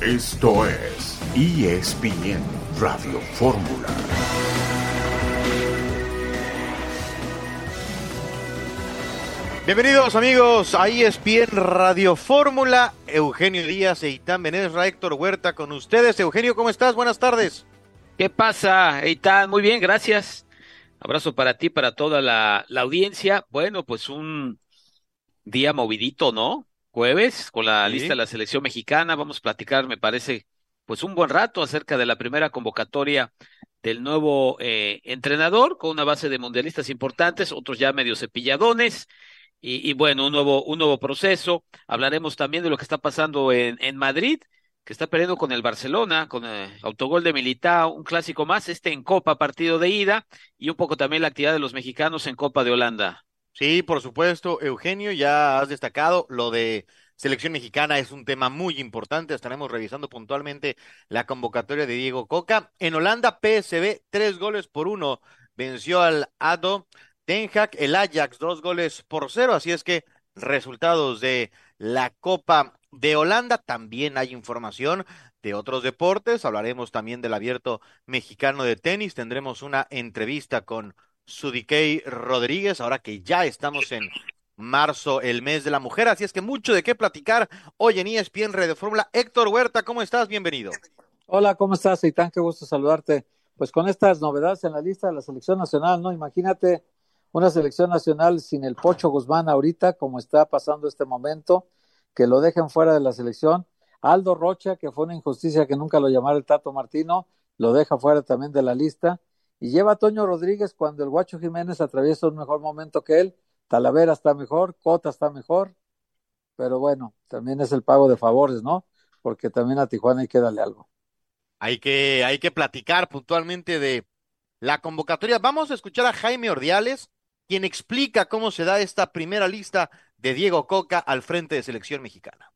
Esto es ESPN Radio Fórmula. Bienvenidos amigos a ESPN Radio Fórmula. Eugenio Díaz e Itán Benesra, Héctor Huerta con ustedes. Eugenio, ¿cómo estás? Buenas tardes. ¿Qué pasa, Eitan? Muy bien, gracias. Abrazo para ti, para toda la, la audiencia. Bueno, pues un día movidito, ¿no? Jueves, con la lista de la selección mexicana. Vamos a platicar, me parece, pues un buen rato acerca de la primera convocatoria del nuevo eh, entrenador, con una base de mundialistas importantes, otros ya medio cepilladones. Y, y, bueno, un nuevo, un nuevo proceso. Hablaremos también de lo que está pasando en, en Madrid, que está perdiendo con el Barcelona, con el autogol de Militao, un clásico más, este en Copa, partido de ida, y un poco también la actividad de los mexicanos en Copa de Holanda. Sí, por supuesto, Eugenio, ya has destacado lo de selección mexicana es un tema muy importante. Estaremos revisando puntualmente la convocatoria de Diego Coca. En Holanda, PSB, tres goles por uno, venció al ADO Den Haag, el Ajax, dos goles por cero. Así es que resultados de la Copa de Holanda. También hay información de otros deportes. Hablaremos también del abierto mexicano de tenis. Tendremos una entrevista con Sudikey Rodríguez, ahora que ya estamos en marzo, el mes de la mujer. Así es que mucho de qué platicar hoy en ESPN de Fórmula. Héctor Huerta, ¿cómo estás? Bienvenido. Hola, ¿cómo estás, Eitan? Qué gusto saludarte. Pues con estas novedades en la lista de la selección nacional, ¿no? Imagínate una selección nacional sin el Pocho Guzmán ahorita, como está pasando este momento, que lo dejen fuera de la selección. Aldo Rocha, que fue una injusticia que nunca lo llamara el Tato Martino, lo deja fuera también de la lista. Y lleva a Toño Rodríguez cuando el Guacho Jiménez atraviesa un mejor momento que él. Talavera está mejor, Cota está mejor, pero bueno, también es el pago de favores, ¿no? Porque también a Tijuana hay que darle algo. Hay que, hay que platicar puntualmente de la convocatoria. Vamos a escuchar a Jaime Ordiales, quien explica cómo se da esta primera lista de Diego Coca al frente de selección mexicana.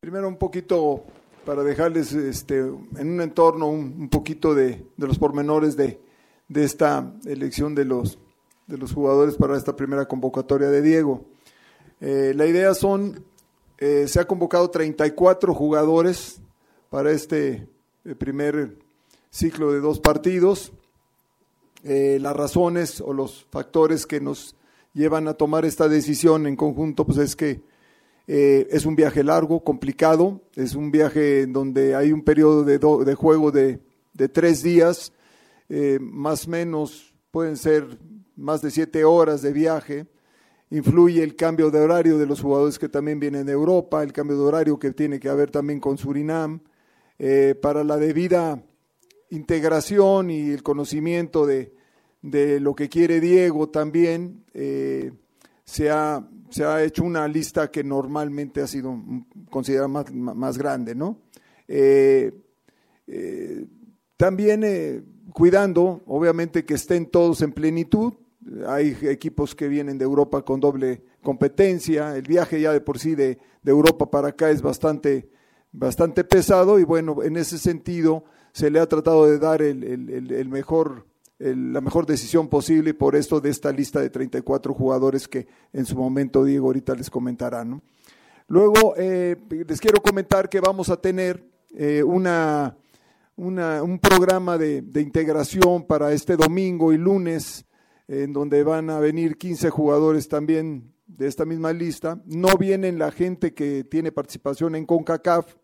Primero un poquito para dejarles este, en un entorno un, un poquito de, de, los pormenores de, de esta elección de los, de los jugadores para esta primera convocatoria de Diego. Eh, la idea son, eh, se ha convocado 34 jugadores para este eh, primer ciclo de dos partidos. las razones o los factores que nos llevan a tomar esta decisión en conjunto, pues es que es un viaje largo, complicado, es un viaje donde hay un periodo de, do, de juego de, de, tres días, más o menos pueden ser más de siete horas de viaje. Influye el cambio de horario de los jugadores que también vienen de Europa, el cambio de horario que tiene que haber también con Surinam, eh, para la debida integración y el conocimiento de, de lo que quiere Diego también, eh, se, ha, se ha hecho una lista que normalmente ha sido considerada más, más grande, ¿no? Eh, también cuidando, obviamente, que estén todos en plenitud, hay equipos que vienen de Europa con doble competencia, el viaje ya de por sí de, de Europa para acá es bastante, bastante pesado y bueno, en ese sentido se le ha tratado de dar el, el, el mejor, la mejor decisión posible por esto de esta lista de 34 jugadores que en su momento Diego ahorita les comentará. Luego eh, les quiero comentar que vamos a tener eh, una, una, un programa de, integración para este domingo y lunes en donde van a venir 15 jugadores también de esta misma lista. No vienen la gente que tiene participación en CONCACAF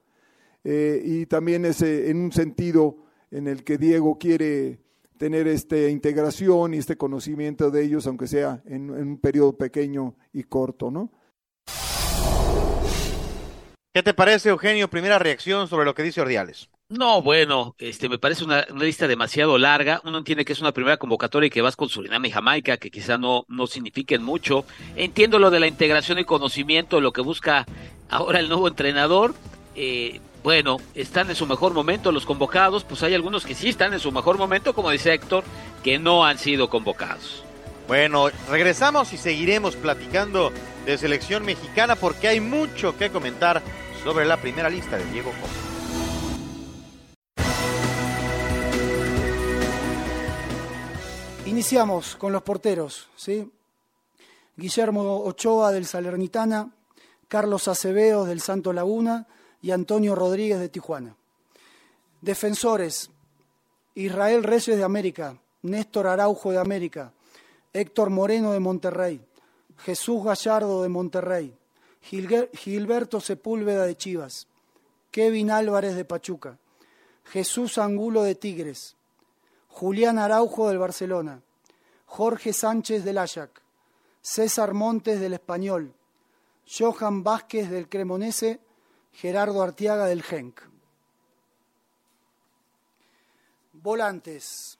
eh, y también es eh, en un sentido en el que Diego quiere tener esta integración y este conocimiento de ellos, aunque sea en, en un periodo pequeño y corto, ¿no? ¿Qué te parece, Eugenio? Primera reacción sobre lo que dice Ordiales. No, bueno, este me parece una, lista demasiado larga. Uno entiende que es una primera convocatoria y que vas con Surinam y Jamaica, que quizá no, no signifiquen mucho. Entiendo lo de la integración y conocimiento, lo que busca ahora el nuevo entrenador. Eh, bueno, están en su mejor momento los convocados, pues hay algunos que sí están en su mejor momento, como dice Héctor, que no han sido convocados. Bueno, regresamos y seguiremos platicando de selección mexicana porque hay mucho que comentar sobre la primera lista de Diego Costa. Iniciamos con los porteros, ¿sí? Guillermo Ochoa del Salernitana, Carlos Acevedo del Santo Laguna y Antonio Rodríguez de Tijuana. Defensores, Israel Reyes de América, Néstor Araujo de América, Héctor Moreno de Monterrey, Jesús Gallardo de Monterrey, Gilberto Sepúlveda de Chivas, Kevin Álvarez de Pachuca, Jesús Angulo de Tigres, Julián Araujo del Barcelona, Jorge Sánchez del Ajax, César Montes del Español, Johan Vázquez del Cremonese, Gerardo Artiaga del Genk. Volantes.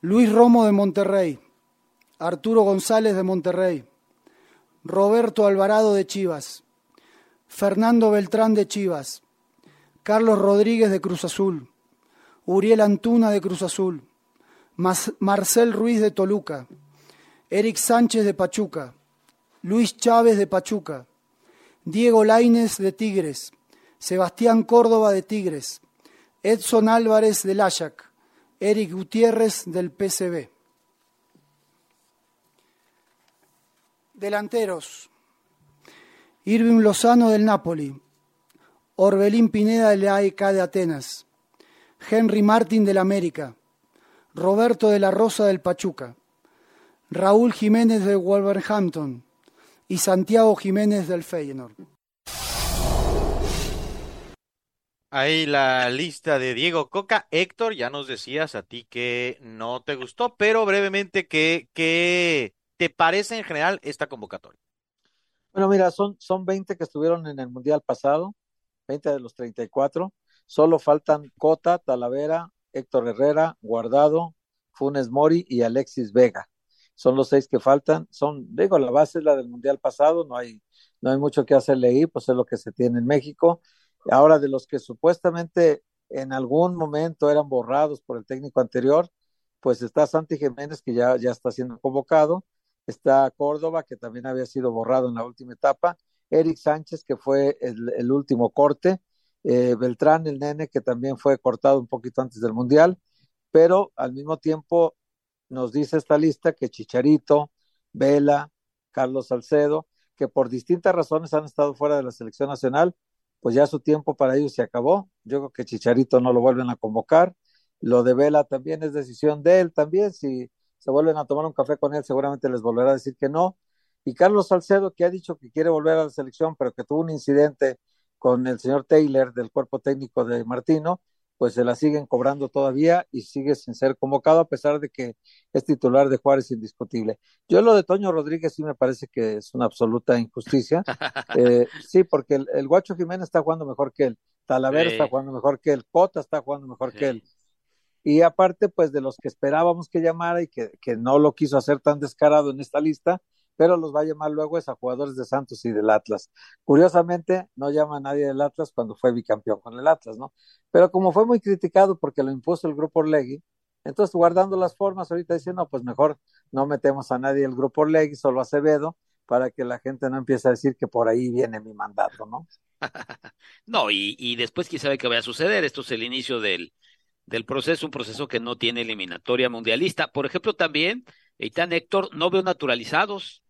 Luis Romo de Monterrey, Arturo González de Monterrey, Roberto Alvarado de Chivas, Fernando Beltrán de Chivas, Carlos Rodríguez de Cruz Azul, Uriel Antuna de Cruz Azul, Marcel Ruiz de Toluca, Eric Sánchez de Pachuca, Luis Chávez de Pachuca, Diego Laines de Tigres, Sebastián Córdoba de Tigres, Edson Álvarez del Ajax, Eric Gutiérrez del PCB. Delanteros. Irving Lozano del Napoli, Orbelín Pineda del AEK de Atenas, Henry Martin del América, Roberto de la Rosa del Pachuca, Raúl Jiménez de Wolverhampton y Santiago Jiménez del Feyenoord. Ahí la lista de Diego Coca. Héctor, ya nos decías a ti que no te gustó, pero brevemente, ¿qué, qué te parece en general esta convocatoria? Bueno, mira, son, son 20 que estuvieron en el Mundial pasado, 20 de los 34. Solo faltan Cota, Talavera, Héctor Herrera, Guardado, Funes Mori y Alexis Vega. Son los seis que faltan. Son, digo, la base es la del Mundial pasado, no hay, no hay mucho que hacerle ahí, pues es lo que se tiene en México. Ahora, de los que supuestamente en algún momento eran borrados por el técnico anterior, pues está Santi Jiménez, que ya, ya está siendo convocado, está Córdoba, que también había sido borrado en la última etapa, Eric Sánchez, que fue el, último corte, eh, Beltrán, el nene, que también fue cortado un poquito antes del Mundial, pero al mismo tiempo nos dice esta lista que Chicharito, Vela, Carlos Salcedo, que por distintas razones han estado fuera de la selección nacional, pues ya su tiempo para ellos se acabó. Yo creo que Chicharito no lo vuelven a convocar. Lo de Vela también es decisión de él también. Si se vuelven a tomar un café con él, seguramente les volverá a decir que no. Y Carlos Salcedo, que ha dicho que quiere volver a la selección, pero que tuvo un incidente con el señor Taylor del cuerpo técnico de Martino, pues se la siguen cobrando todavía y sigue sin ser convocado a pesar de que es titular de Juárez indiscutible. Yo lo de Toño Rodríguez sí me parece que es una absoluta injusticia. Eh, sí, porque el, Guacho Jiménez está jugando mejor que él, Talavera está jugando mejor que él, Cota está jugando mejor que él. Y aparte, pues de los que esperábamos que llamara y que, que no lo quiso hacer tan descarado en esta lista, pero los va a llamar luego es a jugadores de Santos y del Atlas. Curiosamente, no llama a nadie del Atlas cuando fue bicampeón con el Atlas, ¿no? Pero como fue muy criticado porque lo impuso el grupo Orlegui, entonces guardando las formas, ahorita diciendo, no, pues mejor no metemos a nadie del grupo Orlegui, solo Acevedo, para que la gente no empiece a decir que por ahí viene mi mandato, ¿no? no, y, y después quién sabe qué va a suceder. Esto es el inicio del, del proceso, un proceso que no tiene eliminatoria mundialista. Por ejemplo, también, Eitan Héctor, no veo naturalizados.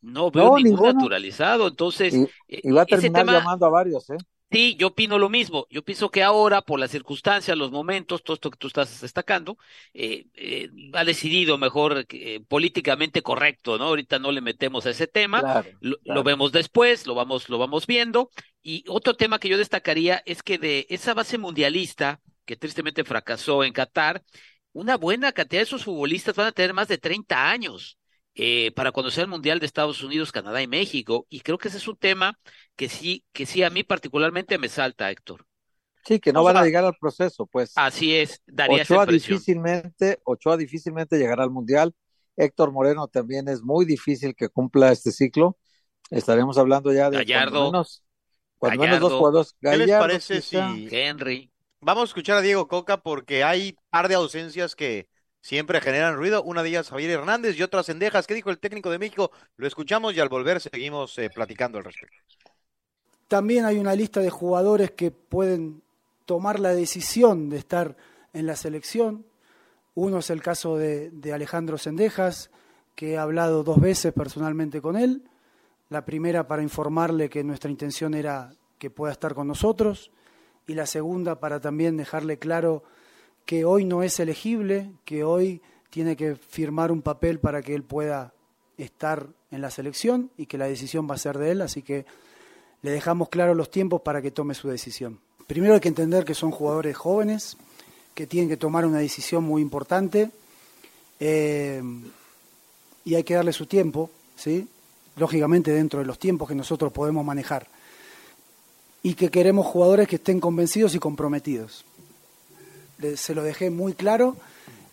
No veo ningún naturalizado. Entonces, y, eh, va a terminar llamando a varios, ¿eh? Sí, yo opino lo mismo. Yo pienso que ahora, por las circunstancias, los momentos, todo esto que tú estás destacando, eh, eh, ha decidido mejor políticamente correcto, ¿no? Ahorita no le metemos a ese tema, lo, vemos después, lo vamos, lo vamos viendo. Y otro tema que yo destacaría es que de esa base mundialista, que tristemente fracasó en Qatar, una buena cantidad de esos futbolistas van a tener más de 30 años. Eh, para conocer el Mundial de Estados Unidos, Canadá y México. Y creo que ese es un tema que sí, que sí a mí particularmente me salta, Héctor. Sí, que no van a llegar al proceso, pues. Así es, daría Ochoa esa difícilmente, Ochoa difícilmente llegará al Mundial. Héctor Moreno también es muy difícil que cumpla este ciclo. Estaremos hablando ya de Gallardo, cuando menos, dos juegos. ¿Qué les parece si Henry? Vamos a escuchar a Diego Coca porque hay par de ausencias que siempre generan ruido. Una de ellas Javier Hernández y otras cendejas. ¿Qué dijo el técnico de México? Lo escuchamos y al volver seguimos eh, platicando al respecto. También hay una lista de jugadores que pueden tomar la decisión de estar en la selección. Uno es el caso de, Alejandro Sendejas, que he hablado dos veces personalmente con él. La primera para informarle que nuestra intención era que pueda estar con nosotros y la segunda para también dejarle claro que hoy no es elegible, que hoy tiene que firmar un papel para que él pueda estar en la selección y que la decisión va a ser de él, así que le dejamos claros los tiempos para que tome su decisión. Primero hay que entender que son jugadores jóvenes, que tienen que tomar una decisión muy importante eh, y hay que darle su tiempo, ¿sí? lógicamente dentro de los tiempos que nosotros podemos manejar y que queremos jugadores que estén convencidos y comprometidos. Se lo dejé muy claro,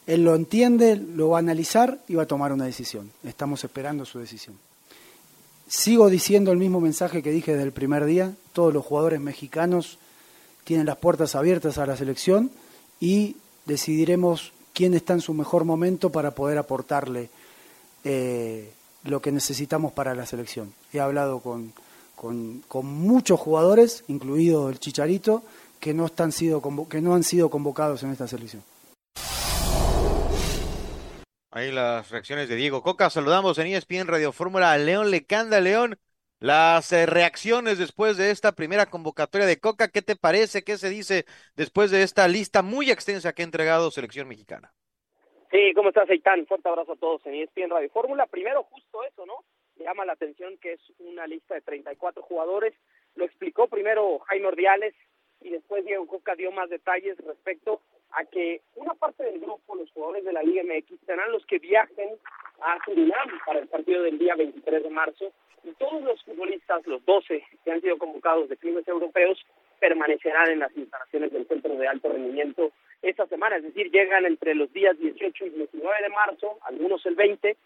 él lo entiende, lo va a analizar y va a tomar una decisión. Estamos esperando su decisión. Sigo diciendo el mismo mensaje que dije desde el primer día, todos los jugadores mexicanos tienen las puertas abiertas a la selección y decidiremos quién está en su mejor momento para poder aportarle eh, lo que necesitamos para la selección. He hablado con, con, muchos jugadores, incluido el Chicharito, que no, están sido, que no han sido convocados en esta selección. Ahí las reacciones de Diego Coca. Saludamos en ESPN Radio Fórmula a León Lecanda. León, las eh, reacciones después de esta primera convocatoria de Coca. ¿Qué te parece? ¿Qué se dice después de esta lista muy extensa que ha entregado Selección Mexicana? Sí, ¿cómo estás, Eitan? Fuerte abrazo a todos en ESPN Radio Fórmula. Primero, justo eso, ¿no? Llama la atención que es una lista de 34 jugadores. Lo explicó primero Jaime Ordiales y después Diego Coca dio más detalles respecto a que una parte del grupo, los jugadores de la Liga MX, serán los que viajen a Surinam para el partido del día 23 de marzo y todos los futbolistas, los 12 que han sido convocados de clubes europeos, permanecerán en las instalaciones del Centro de Alto Rendimiento esta semana, es decir, llegan entre los días 18 y 19 de marzo, algunos el 20,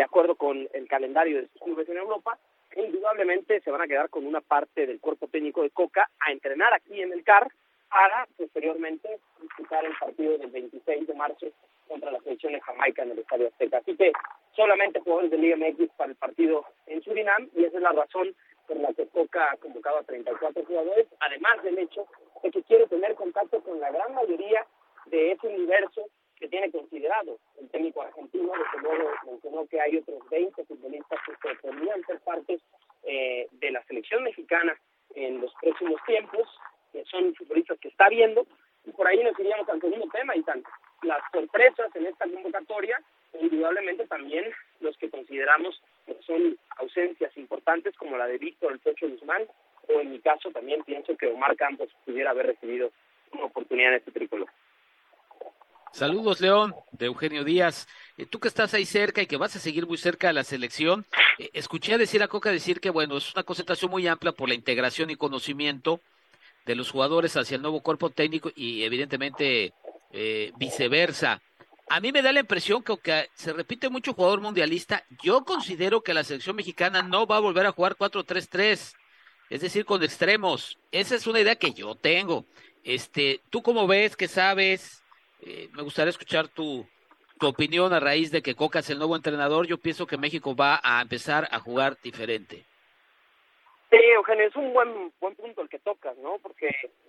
de acuerdo con el calendario de sus clubes en Europa, indudablemente se van a quedar con una parte del cuerpo técnico de Coca a entrenar aquí en el CAR para posteriormente disputar el partido del 26 de marzo contra la selección de Jamaica en el Estadio Azteca. Así que solamente jugadores de Liga MX para el partido en Surinam y esa es la razón por la que Coca ha convocado a 34 jugadores, además del hecho de que quiere tener contacto con la gran mayoría de ese universo que tiene considerado. El técnico argentino, desde luego mencionó que hay otros 20 futbolistas que podrían ser parte eh, de la selección mexicana en los próximos tiempos, que son futbolistas que está viendo, y por ahí nos iríamos al segundo tema, y tanto las sorpresas en esta convocatoria, indudablemente también los que consideramos son ausencias importantes como la de Víctor El Pecho Guzmán, o en mi caso también pienso que Omar Campos pudiera haber recibido una oportunidad en este tricolor. Saludos, León, de Eugenio Díaz. Eh, tú que estás ahí cerca y que vas a seguir muy cerca de la selección, eh, escuché a decir a Coca decir que, bueno, es una concentración muy amplia por la integración y conocimiento de los jugadores hacia el nuevo cuerpo técnico y, evidentemente, eh, viceversa. A mí me da la impresión que aunque se repite mucho jugador mundialista, yo considero que la selección mexicana no va a volver a jugar 4-3-3, es decir, con extremos. Esa es una idea que yo tengo. Este, ¿tú cómo ves? ¿Qué sabes? Eh, me gustaría escuchar tu, tu opinión a raíz de que Coca es el nuevo entrenador. Yo pienso que México va a empezar a jugar diferente. Sí, Eugenio, es un buen buen punto el que tocas, ¿no? Porque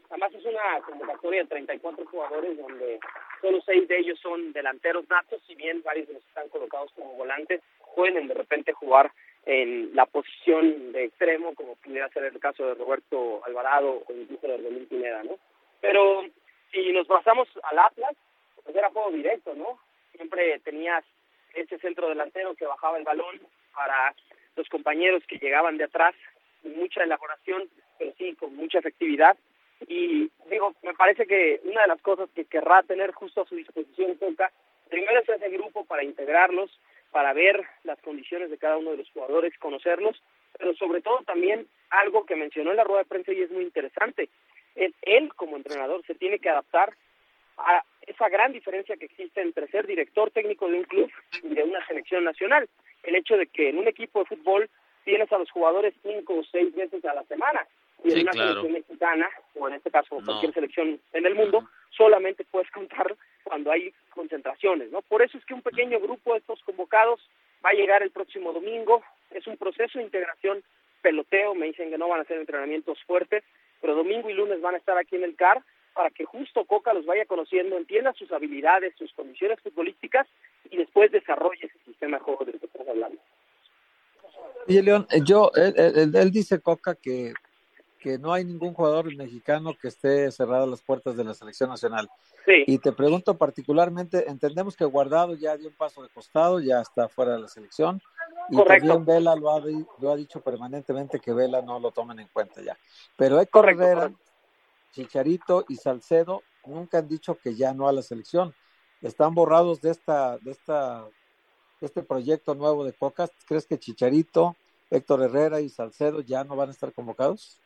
además es una convocatoria de 34 jugadores donde solo seis de ellos son delanteros natos, si bien varios de los están colocados como volantes, pueden de repente jugar en la posición de extremo, como pudiera ser el caso de Roberto Alvarado o incluso de Rodolín Pineda, ¿no? Pero si nos basamos al Atlas, pues era juego directo, ¿no? Siempre tenías ese centro delantero que bajaba el balón para los compañeros que llegaban de atrás, con mucha elaboración, pero sí con mucha efectividad. Y digo, me parece que una de las cosas que querrá tener justo a su disposición Coca, primero es ese grupo para integrarlos, para ver las condiciones de cada uno de los jugadores, conocerlos, pero sobre todo también algo que mencionó en la rueda de prensa y es muy interesante, él como entrenador se tiene que adaptar a esa gran diferencia que existe entre ser director técnico de un club y de una selección nacional. El hecho de que en un equipo de fútbol tienes a los jugadores cinco o seis veces a la semana y en una selección mexicana, o en este caso cualquier selección en el mundo, solamente puedes contar cuando hay concentraciones, ¿no? Por eso es que un pequeño grupo de estos convocados va a llegar el próximo domingo, es un proceso de integración peloteo, me dicen que no van a ser entrenamientos fuertes, pero domingo y lunes van a estar aquí en el CAR para que justo Coca los vaya conociendo, entienda sus habilidades, sus condiciones futbolísticas y después desarrolle ese sistema de juego del que estamos hablando. Y León, eh, yo, él, dice Coca que, que no hay ningún jugador mexicano que esté cerrado las puertas de la selección nacional. Sí. Y te pregunto particularmente, entendemos que Guardado ya dio un paso de costado, ya está fuera de la selección. Y también Vela lo ha, lo ha dicho permanentemente que Vela no lo tomen en cuenta ya. Pero Héctor Herrera, Chicharito y Salcedo nunca han dicho que ya no a la selección. Están borrados de esta, de esta, este proyecto nuevo de Cocas. ¿Crees que Chicharito, Héctor Herrera y Salcedo ya no van a estar convocados?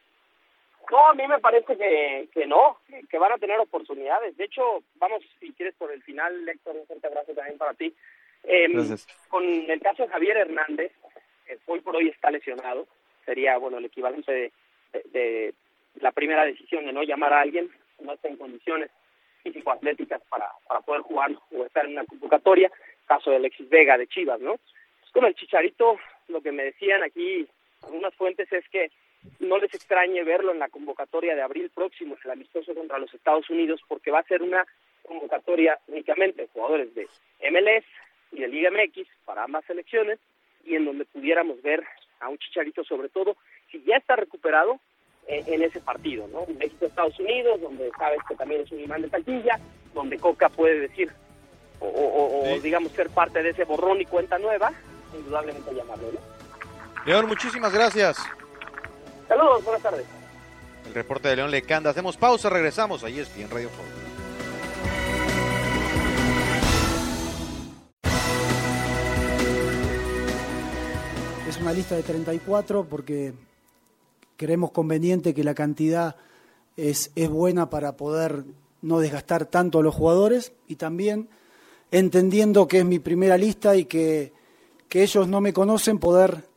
No, a mí me parece que, que no, que van a tener oportunidades. De hecho, vamos, si quieres, por el final, Héctor, un fuerte abrazo también para ti. Eh, con el caso de Javier Hernández, hoy por hoy está lesionado, sería, bueno, el equivalente de, de la primera decisión de no llamar a alguien no está en condiciones físico-atléticas para, para poder jugar o estar en una convocatoria, caso de Alexis Vega de Chivas, ¿no? Con el Chicharito, lo que me decían aquí algunas fuentes es que no les extrañe verlo en la convocatoria de abril próximo, en el amistoso contra los Estados Unidos, porque va a ser una convocatoria únicamente de jugadores de MLS y de Liga MX para ambas selecciones, y en donde pudiéramos ver a un Chicharito sobre todo, si ya está recuperado, en, ese partido, ¿no? México-Estados Unidos, donde sabes que también es un imán de taquilla, donde Coca puede decir, o, digamos ser parte de ese borrón y cuenta nueva, indudablemente llamarlo, ¿no? León, muchísimas gracias. Saludos, buenas tardes. El reporte de León Lecanda. Hacemos pausa, regresamos. Ahí es bien Radio Fórmula. Una lista de 34 porque creemos conveniente que la cantidad es, es buena para poder no desgastar tanto a los jugadores y también entendiendo que es mi primera lista y que, que ellos no me conocen, poder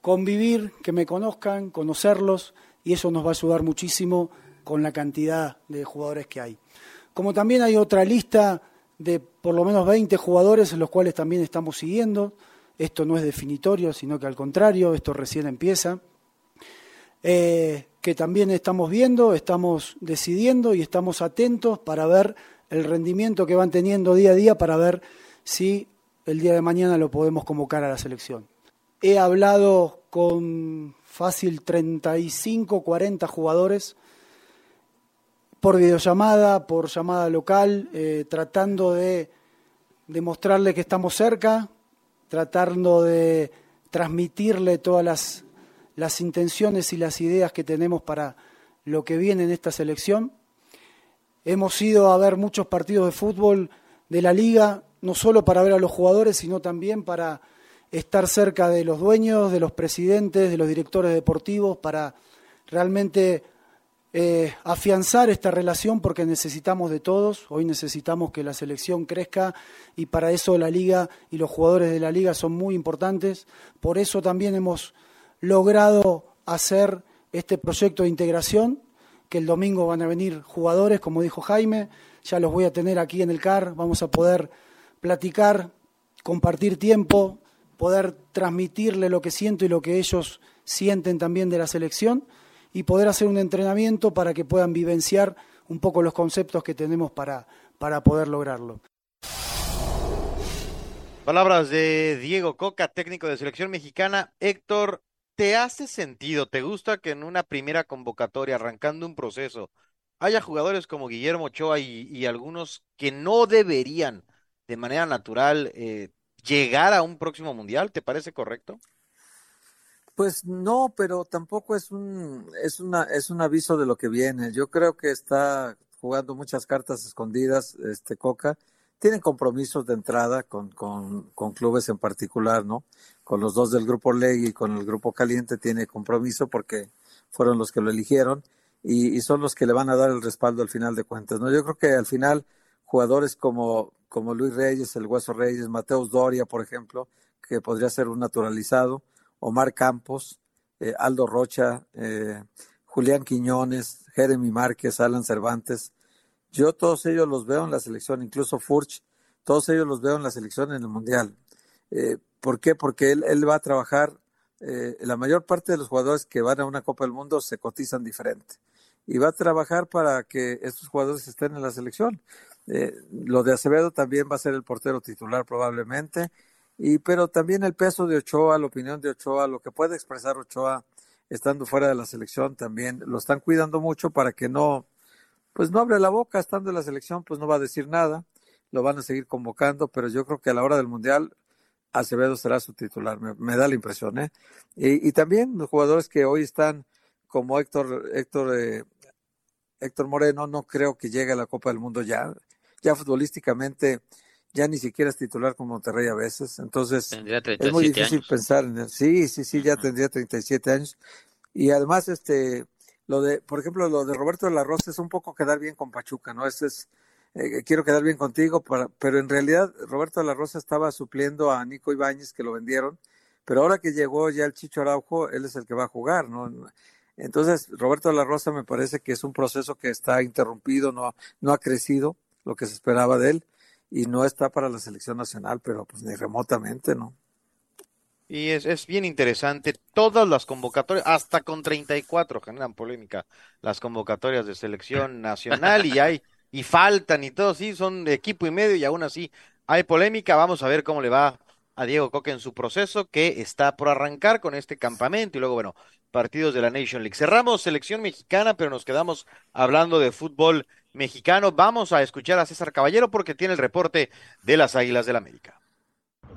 convivir, que me conozcan, conocerlos y eso nos va a ayudar muchísimo con la cantidad de jugadores que hay. Como también hay otra lista de por lo menos 20 jugadores los cuales también estamos siguiendo, esto no es definitorio, sino que al contrario, esto recién empieza. Eh, que también estamos viendo, estamos decidiendo y estamos atentos para ver el rendimiento que van teniendo día a día para ver si el día de mañana lo podemos convocar a la selección. He hablado con fácil 35, 40 jugadores por videollamada, por llamada local, eh, tratando de demostrarle que estamos cerca, tratando de transmitirle todas las las intenciones y las ideas que tenemos para lo que viene en esta selección. Hemos ido a ver muchos partidos de fútbol de la liga, no solo para ver a los jugadores, sino también para estar cerca de los dueños, de los presidentes, de los directores deportivos, para realmente eh, afianzar esta relación porque necesitamos de todos. Hoy necesitamos que la selección crezca y para eso la liga y los jugadores de la liga son muy importantes. Por eso también hemos logrado hacer este proyecto de integración, que el domingo van a venir jugadores, como dijo Jaime, ya los voy a tener aquí en el CAR, vamos a poder platicar, compartir tiempo, poder transmitirle lo que siento y lo que ellos sienten también de la selección y poder hacer un entrenamiento para que puedan vivenciar un poco los conceptos que tenemos para, para poder lograrlo. Palabras de Diego Coca, técnico de selección mexicana. Héctor, ¿Te hace sentido? ¿Te gusta que en una primera convocatoria, arrancando un proceso, haya jugadores como Guillermo Ochoa y, algunos que no deberían de manera natural eh, llegar a un próximo mundial? ¿Te parece correcto? Pues no, pero tampoco es un es una es un aviso de lo que viene. Yo creo que está jugando muchas cartas escondidas este Coca tienen compromisos de entrada con, con, con, clubes en particular, ¿no? Con los dos del grupo Leg y con el grupo Caliente tiene compromiso porque fueron los que lo eligieron y, y, son los que le van a dar el respaldo al final de cuentas, ¿no? Yo creo que al final jugadores como, como Luis Reyes, el Hueso Reyes, Mateus Doria, por ejemplo, que podría ser un naturalizado, Omar Campos, eh, Aldo Rocha, eh, Julián Quiñones, Jeremy Márquez, Alan Cervantes, yo todos ellos los veo en la selección, incluso Furch, todos ellos los veo en la selección en el Mundial. Eh, ¿Por qué? Porque él, va a trabajar, eh, la mayor parte de los jugadores que van a una Copa del Mundo se cotizan diferente. Y va a trabajar para que estos jugadores estén en la selección. Eh, lo de Acevedo también va a ser el portero titular probablemente. Y, pero también el peso de Ochoa, la opinión de Ochoa, lo que puede expresar Ochoa estando fuera de la selección también, lo están cuidando mucho para que no, pues no abre la boca, estando en la selección, pues no va a decir nada, lo van a seguir convocando, pero yo creo que a la hora del Mundial Acevedo será su titular, me, da la impresión, ¿eh? Y, y, también los jugadores que hoy están como Héctor, Héctor, eh, Héctor Moreno, no creo que llegue a la Copa del Mundo ya, ya futbolísticamente ya ni siquiera es titular con Monterrey a veces, entonces es muy difícil pensar en él. Sí, sí, sí, ya tendría 37 años. Y además, este, lo de, por ejemplo, lo de Roberto de la Rosa es un poco quedar bien con Pachuca, ¿no? Ese es, eh, quiero quedar bien contigo, para, pero en realidad Roberto de la Rosa estaba supliendo a Nico Ibáñez, que lo vendieron, pero ahora que llegó ya el Chicho Araujo, él es el que va a jugar, ¿no? Entonces, Roberto de la Rosa me parece que es un proceso que está interrumpido, no, no ha crecido lo que se esperaba de él y no está para la selección nacional, pero pues ni remotamente, ¿no? Y es, es bien interesante, todas las convocatorias, hasta con 34 generan polémica las convocatorias de selección nacional y hay, y faltan y todo, sí, son de equipo y medio y aún así hay polémica, vamos a ver cómo le va a Diego Coque en su proceso que está por arrancar con este campamento y luego, bueno, partidos de la Nation League. Cerramos selección mexicana, pero nos quedamos hablando de fútbol mexicano. Vamos a escuchar a César Caballero porque tiene el reporte de las Águilas del América.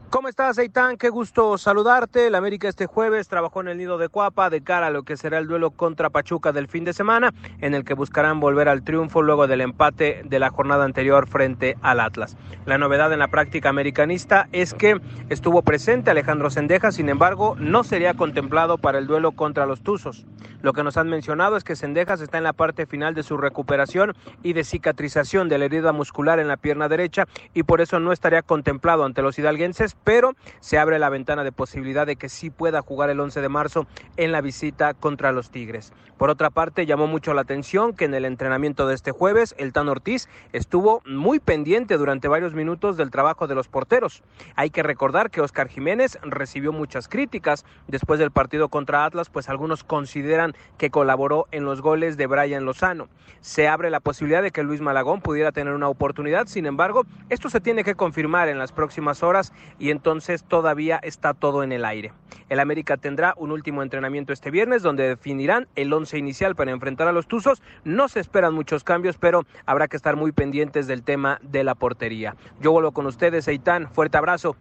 ¿Cómo estás, Eitan? Qué gusto saludarte. El América este jueves trabajó en el nido de Cuapa de cara a lo que será el duelo contra Pachuca del fin de semana, en el que buscarán volver al triunfo luego del empate de la jornada anterior frente al Atlas. La novedad en la práctica americanista es que estuvo presente Alejandro Sendeja, sin embargo, no sería contemplado para el duelo contra los Tuzos. Lo que nos han mencionado es que Sendejas está en la parte final de su recuperación y de cicatrización de la herida muscular en la pierna derecha y por eso no estaría contemplado ante los hidalguenses pero se abre la ventana de posibilidad de que sí pueda jugar el 11 de marzo en la visita contra los Tigres. Por otra parte, llamó mucho la atención que en el entrenamiento de este jueves, el Tan Ortiz estuvo muy pendiente durante varios minutos del trabajo de los porteros. Hay que recordar que Oscar Jiménez recibió muchas críticas después del partido contra Atlas, pues algunos consideran que colaboró en los goles de Brian Lozano. Se abre la posibilidad de que Luis Malagón pudiera tener una oportunidad, sin embargo, esto se tiene que confirmar en las próximas horas y entonces todavía está todo en el aire. El América tendrá un último entrenamiento este viernes donde definirán el once inicial para enfrentar a los Tuzos. No se esperan muchos cambios, pero habrá que estar muy pendientes del tema de la portería. Yo vuelvo con ustedes, Eitan. Fuerte abrazo.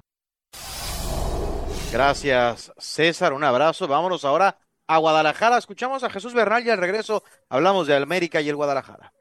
Gracias, César. Un abrazo. Vámonos ahora a Guadalajara. Escuchamos a Jesús Bernal y al regreso hablamos de América y el Guadalajara.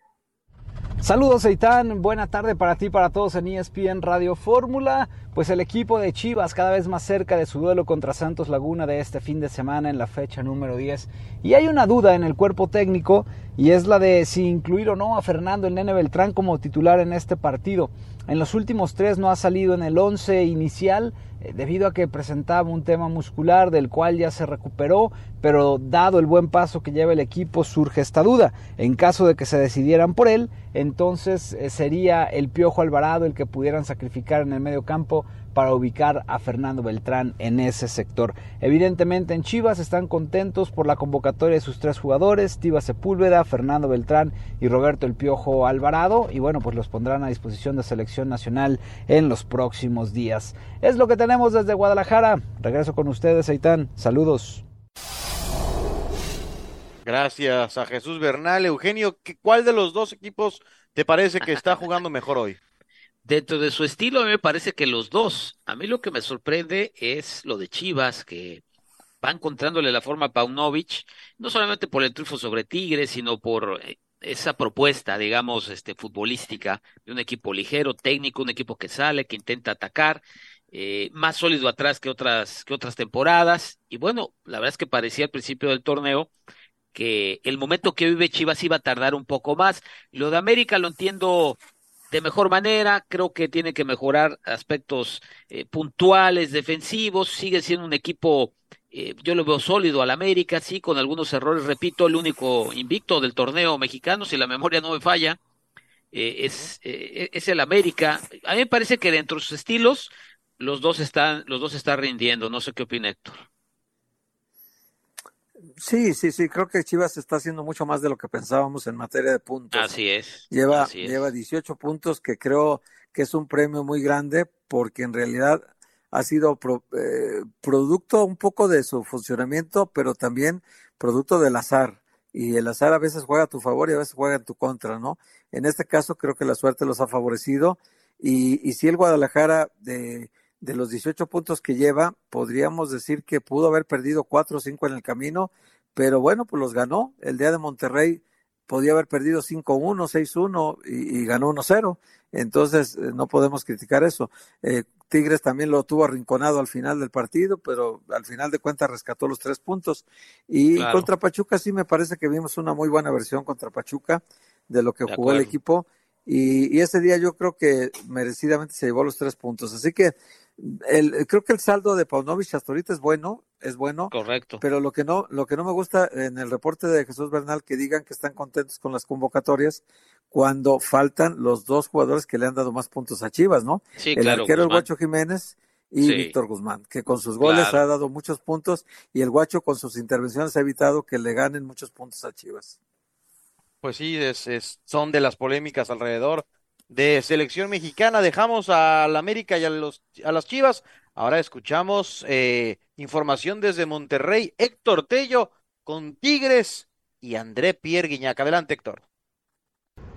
Saludos Eitan, buena tarde para ti, para todos en ESPN Radio Fórmula. Pues el equipo de Chivas cada vez más cerca de su duelo contra Santos Laguna de este fin de semana en la fecha número 10. Y hay una duda en el cuerpo técnico y es la de si incluir o no a Fernando el Nene Beltrán como titular en este partido. En los últimos tres no ha salido en el 11 inicial eh, debido a que presentaba un tema muscular del cual ya se recuperó, pero dado el buen paso que lleva el equipo surge esta duda. En caso de que se decidieran por él, entonces eh, sería el Piojo Alvarado el que pudieran sacrificar en el medio campo para ubicar a Fernando Beltrán en ese sector. Evidentemente en Chivas están contentos por la convocatoria de sus tres jugadores, Tiva Sepúlveda, Fernando Beltrán y Roberto El Piojo Alvarado, y bueno, pues los pondrán a disposición de selección nacional en los próximos días. Es lo que tenemos desde Guadalajara. Regreso con ustedes, Aitán. Saludos. Gracias a Jesús Bernal. Eugenio, ¿cuál de los dos equipos te parece que está jugando mejor hoy? Dentro de su estilo, a mí me parece que los dos. A mí lo que me sorprende es lo de Chivas, que va encontrándole la forma a Paunovic, no solamente por el triunfo sobre Tigres, sino por eh, esa propuesta, digamos, este, futbolística de un equipo ligero, técnico, un equipo que sale, que intenta atacar, eh, más sólido atrás que otras, que otras temporadas. Y bueno, la verdad es que parecía al principio del torneo que el momento que vive Chivas iba a tardar un poco más. Lo de América lo entiendo de mejor manera, creo que tiene que mejorar aspectos eh, puntuales, defensivos, sigue siendo un equipo, eh, yo lo veo sólido al América, sí, con algunos errores, repito, el único invicto del torneo mexicano, si la memoria no me falla, eh, es, es el América. A mí me parece que dentro de sus estilos, los dos están, los dos están rindiendo, no sé qué opina Héctor. Sí, sí, sí, creo que Chivas está haciendo mucho más de lo que pensábamos en materia de puntos. Así es. Lleva, así es. lleva 18 puntos que creo que es un premio muy grande porque en realidad ha sido eh, producto un poco de su funcionamiento, pero también producto del azar. Y el azar a veces juega a tu favor y a veces juega en tu contra, ¿no? En este caso creo que la suerte los ha favorecido. Y, y si el Guadalajara de, de los 18 puntos que lleva, podríamos decir que pudo haber perdido 4 o 5 en el camino, pero bueno, pues los ganó. El día de Monterrey podía haber perdido 5-1, 6-1 y, y, ganó 1-0. Entonces, eh, no podemos criticar eso. Eh, Tigres también lo tuvo arrinconado al final del partido, pero al final de cuentas rescató los tres puntos. Y contra Pachuca sí me parece que vimos una muy buena versión contra Pachuca de lo que jugó el equipo. Y, y, ese día yo creo que merecidamente se llevó los tres puntos. Así que el, creo que el saldo de Paunovic hasta ahorita es bueno, es bueno. Correcto. Pero lo que no, lo que no me gusta en el reporte de Jesús Bernal que digan que están contentos con las convocatorias cuando faltan los dos jugadores que le han dado más puntos a Chivas, ¿no? Sí, el claro, arquero el Guacho Jiménez y Víctor Guzmán, que con sus goles ha dado muchos puntos y el Guacho con sus intervenciones ha evitado que le ganen muchos puntos a Chivas. Pues sí, es, es, son de las polémicas alrededor de selección mexicana. Dejamos a la América y a, los, a las Chivas. Ahora escuchamos eh, información desde Monterrey. Héctor Tello con Tigres y André Pierre Guiñac. Adelante, Héctor.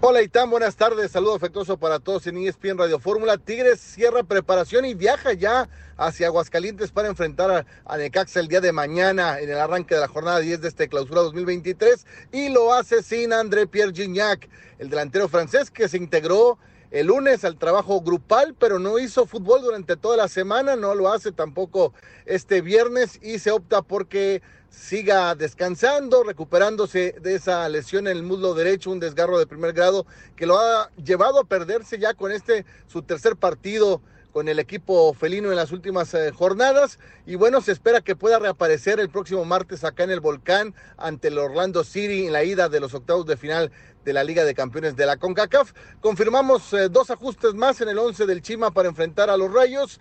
Hola Itán, buenas tardes, saludo afectuoso para todos en ESPN Radio Fórmula. Tigres cierra preparación y viaja ya hacia Aguascalientes para enfrentar a, a, Necaxa el día de mañana en el arranque de la jornada 10 de este clausura 2023 y lo hace sin André Pierre Gignac, el delantero francés que se integró el lunes al trabajo grupal, pero no hizo fútbol durante toda la semana, no lo hace tampoco este viernes y se opta porque siga descansando, recuperándose de esa lesión en el muslo derecho, un desgarro de primer grado que lo ha llevado a perderse ya con este su tercer partido con el equipo felino en las últimas eh, jornadas y bueno, se espera que pueda reaparecer el próximo martes acá en el Volcán ante el Orlando City en la ida de los octavos de final de la Liga de Campeones de la CONCACAF. Confirmamos eh, dos ajustes más en el 11 del Chima para enfrentar a los Rayos.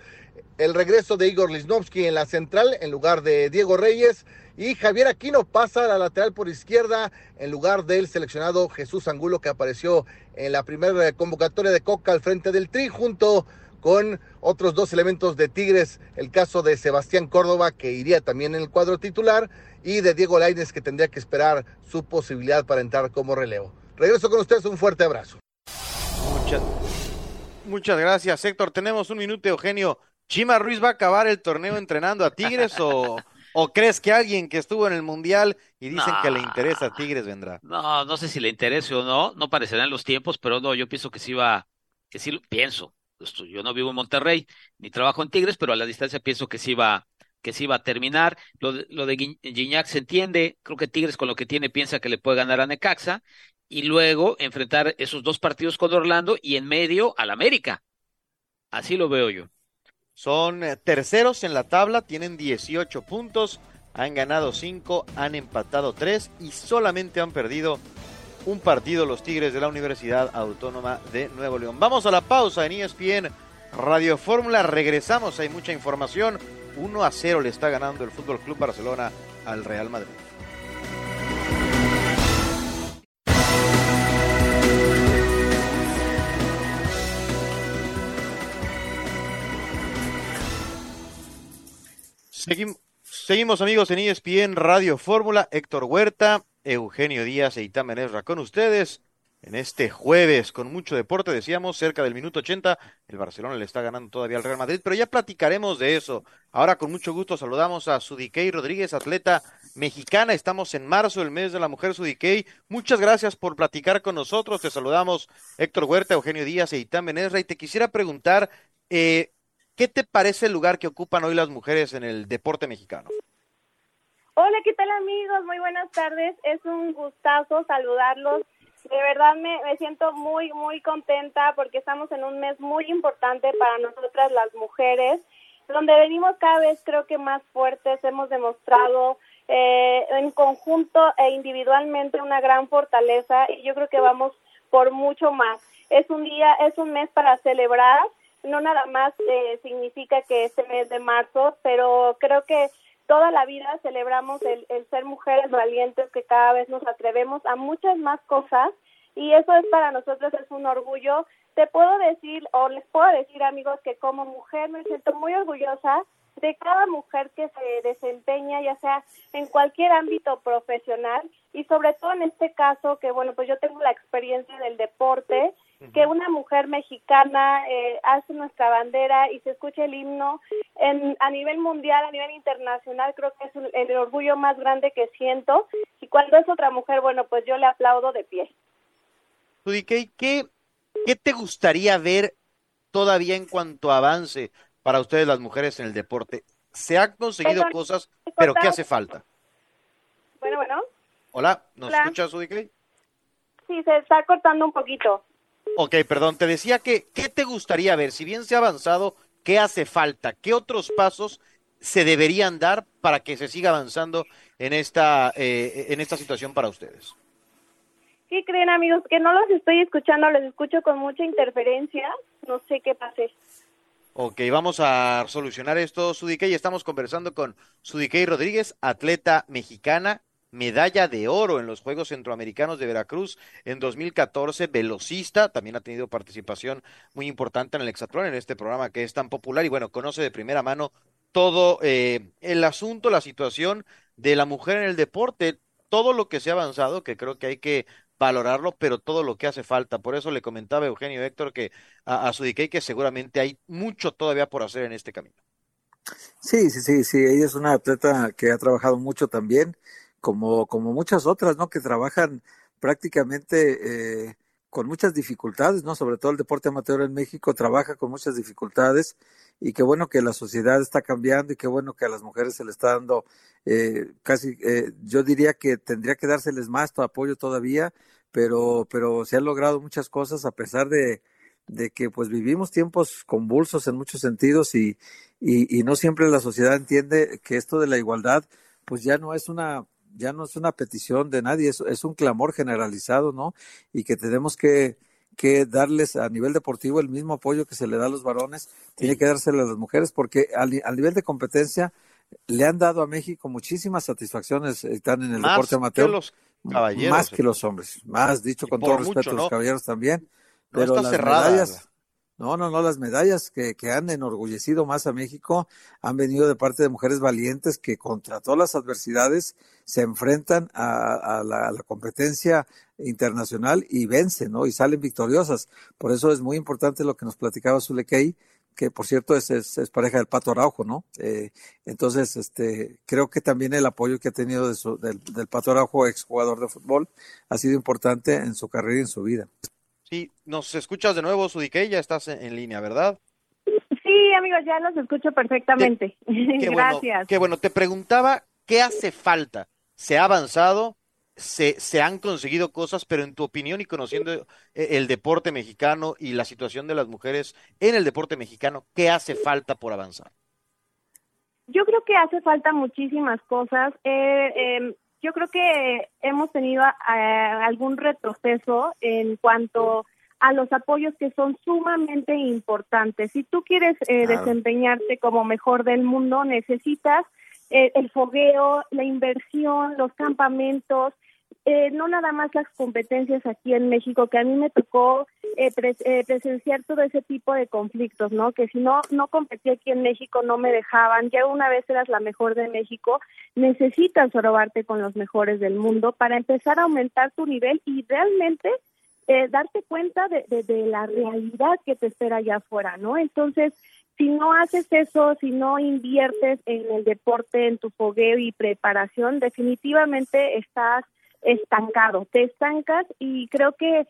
El regreso de Igor Lisnovsky en la central en lugar de Diego Reyes y Javier Aquino pasa a la lateral por izquierda en lugar del seleccionado Jesús Angulo que apareció en la primera convocatoria de Coca al frente del Tri junto con otros dos elementos de Tigres, el caso de Sebastián Córdoba que iría también en el cuadro titular y de Diego Laines que tendría que esperar su posibilidad para entrar como relevo. Regreso con ustedes, un fuerte abrazo. Muchas, muchas gracias, Héctor. Tenemos un minuto, Eugenio. ¿Chima Ruiz va a acabar el torneo entrenando a Tigres o, o crees que alguien que estuvo en el Mundial y dicen No. que le interesa a Tigres vendrá? No, no sé si le interese o no, no parecerán los tiempos, pero no, yo pienso que sí va, que sí, lo- pienso. Yo no vivo en Monterrey ni trabajo en Tigres, pero a la distancia pienso que sí va, que sí va a terminar. Lo de, lo de se entiende, creo que Tigres con lo que tiene piensa que le puede ganar a Necaxa y luego enfrentar esos dos partidos con Orlando y en medio al América. Así lo veo yo. Son eh, terceros en la tabla, tienen 18 puntos, han ganado 5, han empatado 3 y solamente han perdido un partido los Tigres de la Universidad Autónoma de Nuevo León. Vamos a la pausa en ESPN Radio Fórmula, regresamos, hay mucha información. 1 a 0 le está ganando el Fútbol Club Barcelona al Real Madrid. Seguim- seguimos amigos en ESPN Radio Fórmula, Héctor Huerta, Eugenio Díaz e Itán Menezra con ustedes en este jueves con mucho deporte, decíamos, cerca del minuto 80, el Barcelona le está ganando todavía al Real Madrid, pero ya platicaremos de eso. Ahora con mucho gusto saludamos a Sudikey Rodríguez, atleta mexicana, estamos en marzo, el mes de la mujer Sudikey. Muchas gracias por platicar con nosotros, te saludamos Héctor Huerta, Eugenio Díaz e Itán Menezra y te quisiera preguntar, eh, ¿qué te parece el lugar que ocupan hoy las mujeres en el deporte mexicano? Hola, ¿qué tal amigos? Muy buenas tardes. Es un gustazo saludarlos. De verdad me, me siento muy, muy contenta porque estamos en un mes muy importante para nosotras las mujeres, donde venimos cada vez creo que más fuertes. Hemos demostrado eh, en conjunto e individualmente una gran fortaleza y yo creo que vamos por mucho más. Es un día, es un mes para celebrar. No nada más eh, significa que este mes de marzo, pero creo que toda la vida celebramos el, el, ser mujeres valientes que cada vez nos atrevemos a muchas más cosas y eso es para nosotros es un orgullo. Te puedo decir o les puedo decir amigos que como mujer me siento muy orgullosa de cada mujer que se desempeña, ya sea en cualquier ámbito profesional y sobre todo en este caso que bueno, pues yo tengo la experiencia del deporte, que una mujer mexicana eh, hace nuestra bandera y se escucha el himno en, a nivel mundial, a nivel internacional, creo que es el, el orgullo más grande que siento y cuando es otra mujer, bueno, pues yo le aplaudo de pie. Judy ¿qué, ¿qué te gustaría ver todavía en cuanto avance para ustedes las mujeres en el deporte? Se han conseguido Perdón, cosas, ¿me pero ¿qué hace falta? Bueno, bueno, Hola, ¿nos Hola. escuchas, Judy sí, se está cortando un poquito. Ok, perdón, te decía que, ¿qué te gustaría ver? Si bien se ha avanzado, ¿qué hace falta? ¿Qué otros pasos se deberían dar para que se siga avanzando en esta, eh, en esta situación para ustedes? ¿Qué creen amigos? Que no los estoy escuchando, los escucho con mucha interferencia, no sé qué pase. Ok, vamos a solucionar esto, Sudikey. Estamos conversando con Sudikey Rodríguez, atleta mexicana, medalla de oro en los Juegos Centroamericanos de Veracruz en 2014, velocista, también ha tenido participación muy importante en el Hexatlón, en este programa que es tan popular y bueno, conoce de primera mano todo eh, el asunto, la situación de la mujer en el deporte, todo lo que se ha avanzado, que creo que hay que valorarlo, pero todo lo que hace falta. Por eso le comentaba Eugenio Héctor que a, a Sudikey que seguramente hay mucho todavía por hacer en este camino. Sí, sí, sí, sí, ella es una atleta que ha trabajado mucho también, como, como muchas otras, ¿no? Que trabajan prácticamente eh, con muchas dificultades, ¿no? Sobre todo el deporte amateur en México trabaja con muchas dificultades y qué bueno que la sociedad está cambiando y qué bueno que a las mujeres se le está dando eh, casi, eh, yo diría que tendría que dárseles más tu apoyo todavía, pero, pero se han logrado muchas cosas a pesar de, de que pues vivimos tiempos convulsos en muchos sentidos y, y, y no siempre la sociedad entiende que esto de la igualdad pues ya no es una ya no es una petición de nadie, es, es un clamor generalizado, ¿no? Y que tenemos que, que darles a nivel deportivo el mismo apoyo que se le da a los varones, tiene que dárselo a las mujeres, porque al, al nivel de competencia le han dado a México muchísimas satisfacciones, eh, están en el Más deporte amateur. que los caballeros. Más que los hombres, más dicho con todo mucho, respeto a ¿no? los caballeros también. No Pero está las cerrada. medallas, no, no, no, las medallas que, que han enorgullecido más a México han venido de parte de mujeres valientes que contra todas las adversidades se enfrentan a, la, competencia internacional y vencen, ¿no? Y salen victoriosas. Por eso es muy importante lo que nos platicaba Zulekei, que por cierto es, es, es pareja del Pato Araujo, ¿no? Eh, entonces, este, creo que también el apoyo que ha tenido de su- del, del Pato Araujo, exjugador de fútbol, ha sido importante en su carrera y en su vida. Sí, nos escuchas de nuevo, Sudikey, ya estás en, en línea, ¿verdad? Sí, amigos, ya los escucho perfectamente. Qué Gracias. Bueno, qué bueno, te preguntaba, ¿qué hace falta? ¿Se ha avanzado? Se, se han conseguido cosas, pero en tu opinión y conociendo eh, el deporte mexicano y la situación de las mujeres en el deporte mexicano, ¿qué hace falta por avanzar? Yo creo que hace falta muchísimas cosas. Eh, eh, yo creo que hemos tenido eh, algún retroceso en cuanto a los apoyos que son sumamente importantes. Si tú quieres eh, Claro. desempeñarte como mejor del mundo, necesitas eh, el fogueo, la inversión, los campamentos, eh, no nada más las competencias aquí en México, que a mí me tocó eh, eh, presenciar todo ese tipo de conflictos, ¿no? Que si no no competí aquí en México no me dejaban, ya una vez eras la mejor de México, necesitas robarte con los mejores del mundo para empezar a aumentar tu nivel y realmente eh, darte cuenta de, de- de la realidad que te espera allá afuera, ¿no? Entonces, si no haces eso, si no inviertes en el deporte, en tu fogueo y preparación, definitivamente estás estancado, te estancas y creo que,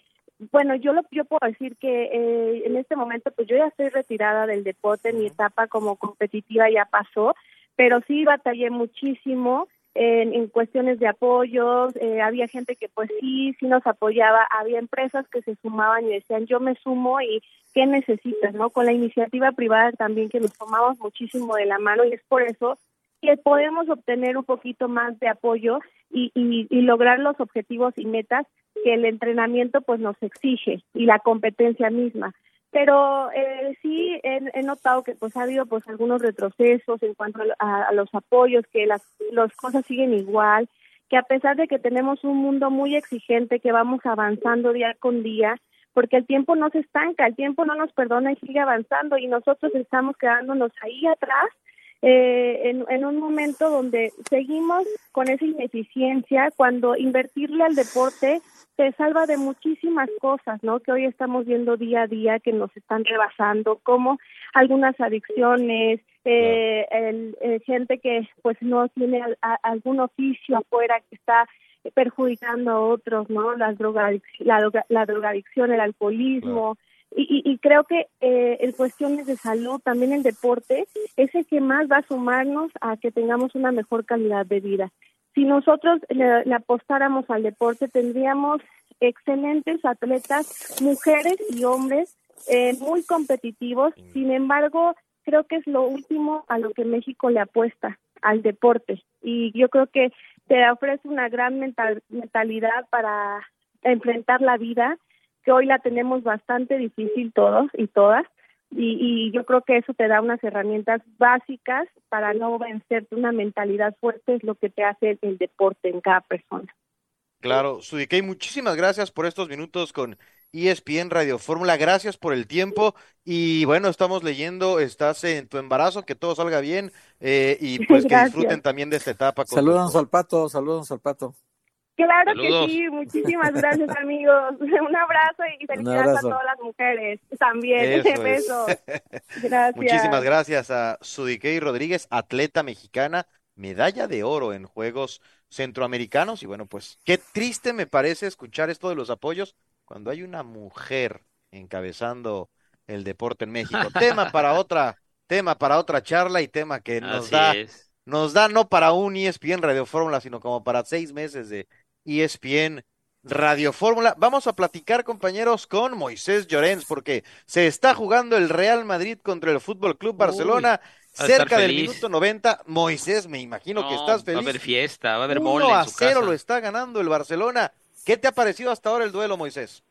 bueno, yo lo yo puedo decir que eh, en este momento pues yo ya estoy retirada del deporte, mi etapa como competitiva ya pasó, pero sí batallé muchísimo en, en cuestiones de apoyos, eh, había gente que pues sí, sí nos apoyaba, había empresas que se sumaban y decían yo me sumo y qué necesitas, ¿no? Con la iniciativa privada también que nos tomamos muchísimo de la mano y es por eso que podemos obtener un poquito más de apoyo y, y, lograr los objetivos y metas que el entrenamiento pues nos exige y la competencia misma. Pero eh, sí he, notado que pues ha habido pues algunos retrocesos en cuanto a, a- a los apoyos que las, las cosas siguen igual que a pesar de que tenemos un mundo muy exigente, que vamos avanzando día con día, porque el tiempo no se estanca, el tiempo no nos perdona y sigue avanzando y nosotros estamos quedándonos ahí atrás eh, en, en, un momento donde seguimos con esa ineficiencia, cuando invertirle al deporte te salva de muchísimas cosas, ¿no? Que hoy estamos viendo día a día que nos están rebasando, como algunas adicciones, eh, el, eh, gente que pues no tiene algún oficio afuera que está perjudicando a otros, ¿no? Las droga, la, la drogadicción, el alcoholismo, y, y, creo que eh, en cuestiones de salud, también el deporte, es el que más va a sumarnos a que tengamos una mejor calidad de vida. Si nosotros le, apostáramos al deporte, tendríamos excelentes atletas, mujeres y hombres, eh, muy competitivos. Sin embargo, creo que es lo último a lo que México le apuesta, al deporte. Y yo creo que te ofrece una gran mental, mentalidad para enfrentar la vida que hoy la tenemos bastante difícil todos y todas. Y, yo creo que eso te da unas herramientas básicas para no vencerte. Una mentalidad fuerte es lo que te hace el deporte en cada persona. Claro, Sudikey, muchísimas gracias por estos minutos con ESPN Radio Fórmula. Gracias por el tiempo. Y bueno, estamos leyendo, estás en tu embarazo, que todo salga bien eh, y pues que disfruten también de esta etapa. Saludos al pato, saludos al pato. Claro que sí, muchísimas gracias amigos. Un abrazo y felicidades a todas las mujeres también. Besos. Gracias. Muchísimas gracias a Sudikey Rodríguez, atleta mexicana, medalla de oro en Juegos Centroamericanos. Y bueno, pues qué triste me parece escuchar esto de los apoyos cuando hay una mujer encabezando el deporte en México. tema para otra, tema para otra charla y tema que nos da, nos da no para un ESPN Radio Fórmula, sino como para seis meses de ESPN Radio Fórmula. Vamos a platicar, compañeros, con Moisés Llorens, porque se está jugando el Real Madrid contra el Fútbol Club Barcelona. cerca del minuto 90, Moisés, me imagino que estás feliz. Va a haber fiesta, va a haber mole a cero lo está ganando el Barcelona. ¿Qué te ha parecido hasta ahora el duelo, Moisés?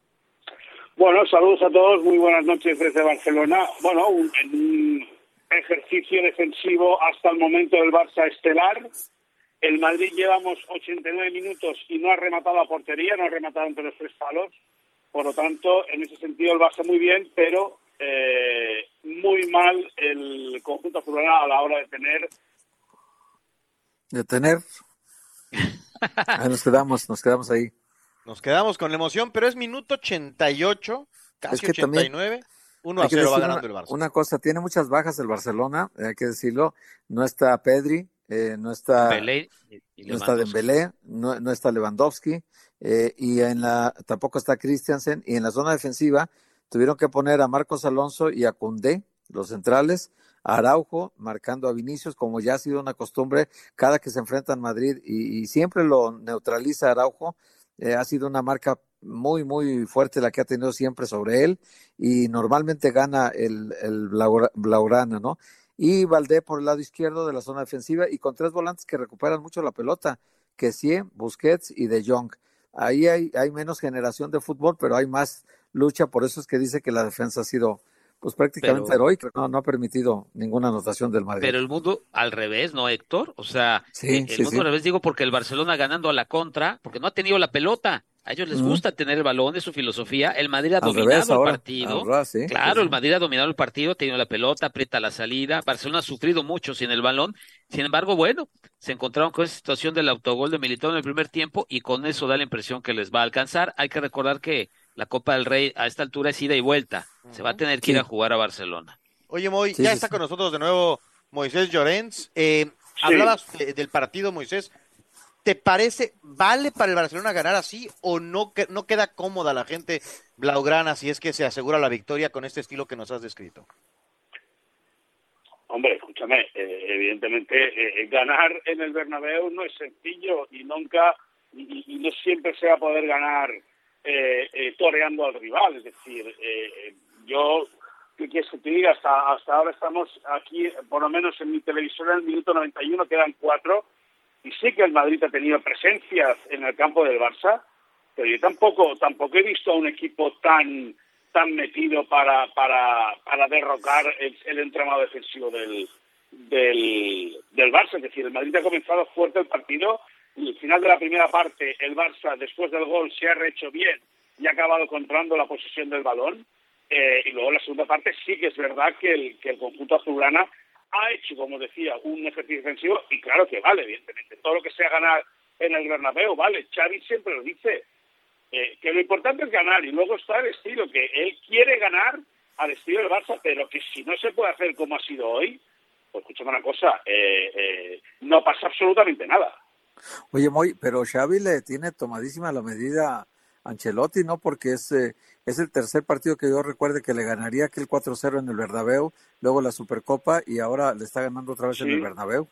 Bueno, saludos a todos, muy buenas noches desde Barcelona. Bueno, un, un ejercicio defensivo hasta el momento del Barça estelar, el Madrid llevamos 89 minutos y no ha rematado a portería, no ha rematado entre los tres palos. Por lo tanto, en ese sentido el Barça muy bien, pero eh, muy mal el conjunto futbolero a la hora de tener. De tener. Ahí nos quedamos, nos quedamos ahí. Nos quedamos con la emoción, pero es minuto 88, casi 89. 1 a 0 va ganando el Barça. Una cosa, tiene muchas bajas el Barcelona, hay que decirlo. No está Pedri, eh, no está no está Dembélé, no, no está Lewandowski eh, y en la tampoco está Christiansen y en la zona defensiva tuvieron que poner a Marcos Alonso y a Cundé, los centrales, a Araujo marcando a Vinicius como ya ha sido una costumbre cada que se enfrenta en Madrid y, siempre lo neutraliza Araujo, eh, ha sido una marca muy, muy fuerte la que ha tenido siempre sobre él y normalmente gana el, el Blaugrana, ¿no? Y Valdé por el lado izquierdo de la zona defensiva y con tres volantes que recuperan mucho la pelota, que sí, Busquets y De Jong. Ahí hay, hay menos generación de fútbol, pero hay más lucha, por eso es que dice que la defensa ha sido pues prácticamente heroica, no, no ha permitido ninguna anotación del Madrid. Pero el mundo al revés, ¿no, Héctor? O sea, eh, el mundo al revés digo porque el Barcelona ganando a la contra, porque no ha tenido la pelota. A ellos les gusta tener el balón, de su filosofía. El Madrid ha dominado el partido. claro, el Madrid ha dominado el partido, ha tenido la pelota, aprieta la salida. Barcelona ha sufrido mucho sin el balón. Sin embargo, bueno, se encontraron con esa situación del autogol de Militón en el primer tiempo y con eso da la impresión que les va a alcanzar. Hay que recordar que la Copa del Rey a esta altura es ida y vuelta. Se va a tener que ir a jugar a Barcelona. Oye, Moy, ya está con nosotros de nuevo Moisés Llorens. Eh, hablabas del partido, Moisés. ¿Te parece, vale para el Barcelona ganar así o no, no queda cómoda la gente blaugrana si es que se asegura la victoria con este estilo que nos has descrito? Hombre, escúchame, eh, evidentemente eh, ganar en el Bernabéu no es sencillo y nunca y, no siempre se va a poder ganar eh, toreando al rival. Es decir, yo, ¿qué quieres que te diga? Hasta, hasta ahora estamos aquí, por lo menos en mi televisor, en el minuto 91 quedan cuatro y sé que el Madrid ha tenido presencias en el campo del Barça, pero yo tampoco tampoco he visto a un equipo tan tan metido para para, para derrocar el, entramado defensivo del del Barça, es decir, el Madrid ha comenzado fuerte el partido al final de la primera parte el Barça, después del gol, se ha rehecho bien y ha acabado controlando la posesión del balón. Eh, y luego la segunda parte sí que es verdad que el, que el conjunto azulgrana ha hecho, como decía, un ejercicio defensivo y claro que vale, evidentemente. Todo lo que sea ganar en el Bernabéu, vale. Xavi siempre lo dice, eh, que lo importante es ganar y luego está el estilo, que él quiere ganar al estilo del Barça, pero que si no se puede hacer como ha sido hoy, pues escúchame una cosa, eh, eh, no pasa absolutamente nada. Oye, Moy, pero Xavi le tiene tomadísima la medida a Ancelotti, ¿no? Porque es, eh, es el tercer partido que yo recuerde que le ganaría aquel 4-0 en el Bernabéu, luego la Supercopa y ahora le está ganando otra vez en el Bernabéu.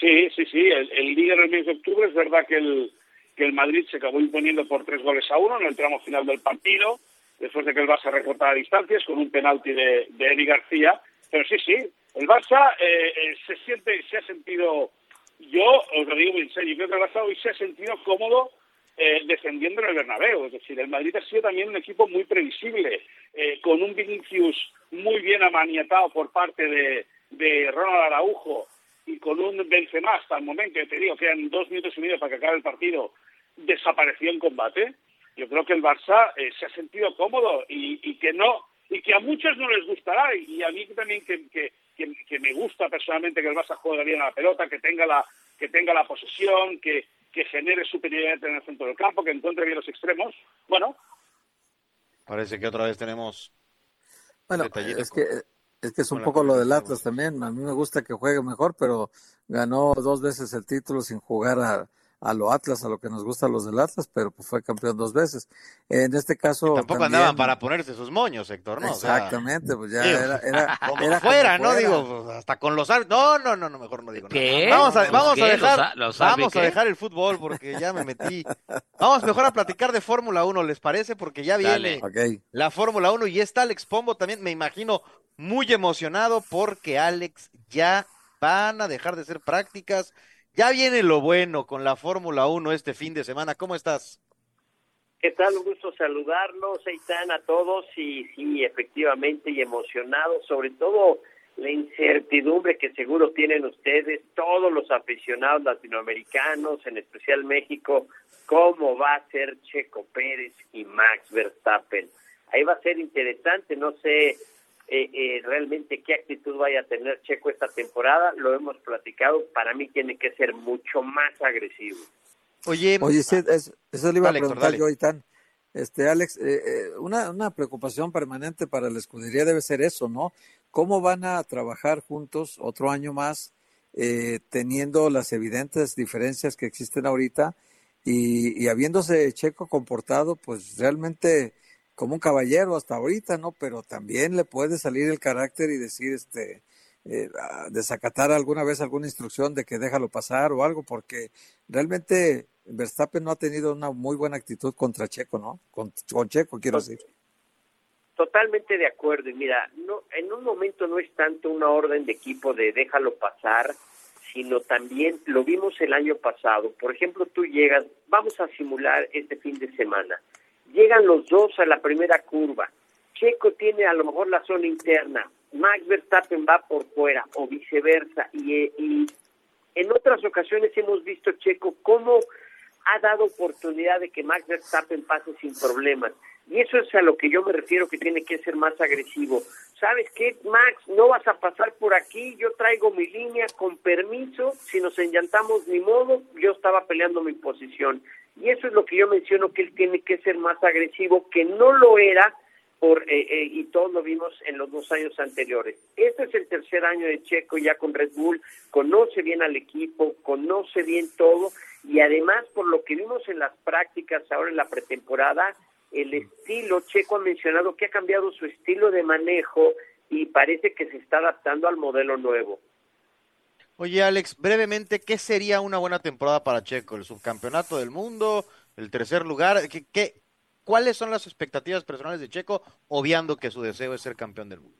Sí, sí, sí, el, el líder del mes de octubre es verdad que el, que el Madrid se acabó imponiendo por tres goles a uno en el tramo final del partido, después de que el Barça recortara distancias con un penalti de, de Eri García, pero sí, sí, el Barça eh, eh, se siente, se ha sentido, yo os lo digo en serio, creo que el Barça hoy se ha sentido cómodo eh, defendiendo en el Bernabéu, es decir, el Madrid ha sido también un equipo muy previsible, eh, con un Vinicius muy bien amaniatado por parte de, de Ronald Araujo y con un Benzema hasta el momento, que te digo, quedan dos minutos y medio para que acabe el partido, desapareció en combate. Yo creo que el Barça eh, se ha sentido cómodo y, y, que no y que a muchos no les gustará y a mí también que, que, que, que, me gusta personalmente que el Barça juegue bien a la pelota, que tenga la que tenga la posesión, que, que genere superioridad en el centro del campo, que encuentre bien los extremos. Bueno, parece que otra vez tenemos bueno, es que es que es un poco lo del Atlas también. A mí me gusta que juegue mejor, pero ganó dos veces el título sin jugar a, a lo Atlas, a lo que nos gusta a los del Atlas, pero pues fue campeón dos veces. En este caso. Y tampoco también... andaban para ponerse sus moños, Héctor, ¿no? Exactamente, pues ya era. era, como era fuera, como ¿no? fuera. Digo, pues, hasta con los árbitros. No, no, no, no, mejor no digo ¿Qué? nada. Vamos a, ¿Los vamos qué? a dejar, ¿Los, los vamos a dejar el fútbol porque ya me metí. Vamos mejor a platicar de Fórmula 1, ¿les parece? Porque ya viene Dale. Okay. la Fórmula 1 y está Alex Pombo también, me imagino, muy emocionado porque Alex ya van a dejar de ser prácticas. Ya viene lo bueno con la Fórmula 1 este fin de semana. ¿Cómo estás? ¿Qué tal? Un gusto saludarlos, Eitan, a todos y sí, efectivamente, y emocionados, sobre todo la incertidumbre que seguro tienen ustedes, todos los aficionados latinoamericanos, en especial México, cómo va a ser Checo Pérez y Max Verstappen. Ahí va a ser interesante, no sé eh, eh, realmente qué actitud vaya a tener Checo esta temporada, lo hemos platicado, para mí tiene que ser mucho más agresivo. Oye, Oye, sí, es- eso le iba Dale, a preguntar dale. yo, Itán. Este, Alex, eh, eh, una, una preocupación permanente para la escudería debe ser eso, ¿no? ¿Cómo van a trabajar juntos otro año más, eh, teniendo las evidentes diferencias que existen ahorita y, y habiéndose Checo comportado, pues realmente como un caballero hasta ahorita, ¿no? Pero también le puede salir el carácter y decir, este, eh, a- desacatar alguna vez alguna instrucción de que déjalo pasar o algo, porque realmente Verstappen no ha tenido una muy buena actitud contra Checo, ¿no? Con, con Checo, quiero decir. Totalmente de acuerdo. Y mira, no, en un momento no es tanto una orden de equipo de déjalo pasar, sino también lo vimos el año pasado. Por ejemplo, tú llegas, vamos a simular este fin de semana. Llegan los dos a la primera curva. Checo tiene a lo mejor la zona interna, Max Verstappen va por fuera o viceversa. Y, eh, y en otras ocasiones hemos visto Checo cómo ha dado oportunidad de que Max Verstappen pase sin problemas. Y eso es a lo que yo me refiero que tiene que ser más agresivo. ¿Sabes qué, Max? No vas a pasar por aquí, yo traigo mi línea con permiso, si nos enllantamos ni modo, yo estaba peleando mi posición. Y eso es lo que yo menciono que él tiene que ser más agresivo, que no lo era por eh, eh, y todos lo vimos en los dos años anteriores. Este es el tercer año de Checo ya con Red Bull, conoce bien al equipo, conoce bien todo y además por lo que vimos en las prácticas ahora en la pretemporada, el estilo, Checo ha mencionado que ha cambiado su estilo de manejo y parece que se está adaptando al modelo nuevo. Oye, Alex, brevemente, ¿qué sería una buena temporada para Checo? ¿El subcampeonato del mundo? ¿El tercer lugar? ¿Qué, qué, ¿Cuáles son las expectativas personales de Checo, obviando que su deseo es ser campeón del mundo?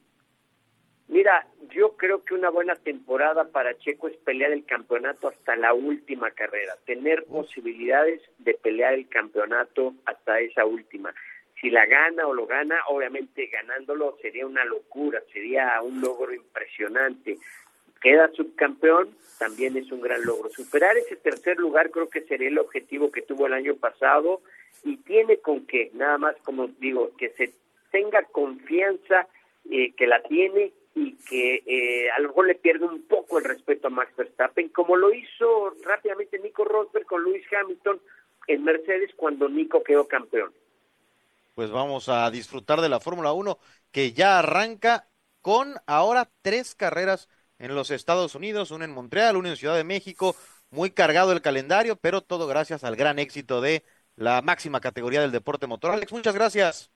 Mira, yo creo que una buena temporada para Checo es pelear el campeonato hasta la última carrera, tener posibilidades de pelear el campeonato hasta esa última. Si la gana o lo gana, obviamente ganándolo sería una locura, sería un logro impresionante. Queda subcampeón, también es un gran logro. Superar ese tercer lugar creo que sería el objetivo que tuvo el año pasado y tiene con que, nada más como digo, que se tenga confianza eh, que la tiene y que eh, a lo mejor le pierde un poco el respeto a Max Verstappen, como lo hizo rápidamente Nico Rosberg con Lewis Hamilton en Mercedes cuando Nico quedó campeón. Pues vamos a disfrutar de la Fórmula 1 que ya arranca con ahora tres carreras en los Estados Unidos, una en Montreal, una en Ciudad de México, muy cargado el calendario, pero todo gracias al gran éxito de la máxima categoría del deporte motor. Alex, muchas gracias.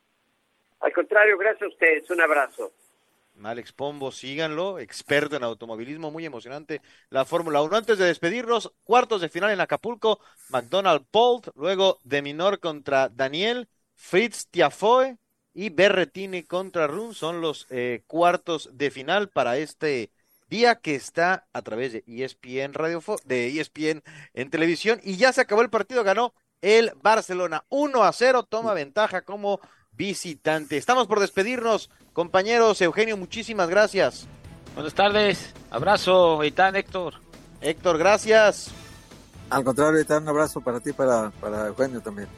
Al contrario, gracias a ustedes. Un abrazo. Alex Pombo, síganlo, experto en automovilismo, muy emocionante la Fórmula 1. Antes de despedirnos, cuartos de final en Acapulco, McDonald Polt, luego de Minor contra Daniel, Fritz Tiafoe y Berretini contra Run son los eh, cuartos de final para este día que está a través de ESPN Radio de ESPN en televisión y ya se acabó el partido, ganó el Barcelona 1 a 0, toma ventaja como visitante. Estamos por despedirnos, compañeros. Eugenio, muchísimas gracias. Buenas tardes, abrazo, Eitan, Héctor. Héctor, gracias. Al contrario, Eitan, un abrazo para ti, para, para Eugenio también.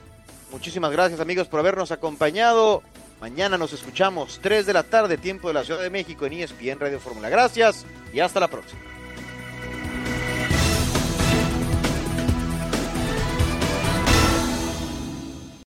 Muchísimas gracias, amigos, por habernos acompañado. Mañana nos escuchamos 3 de la tarde, tiempo de la Ciudad de México en ESPN Radio Fórmula. Gracias y hasta la próxima.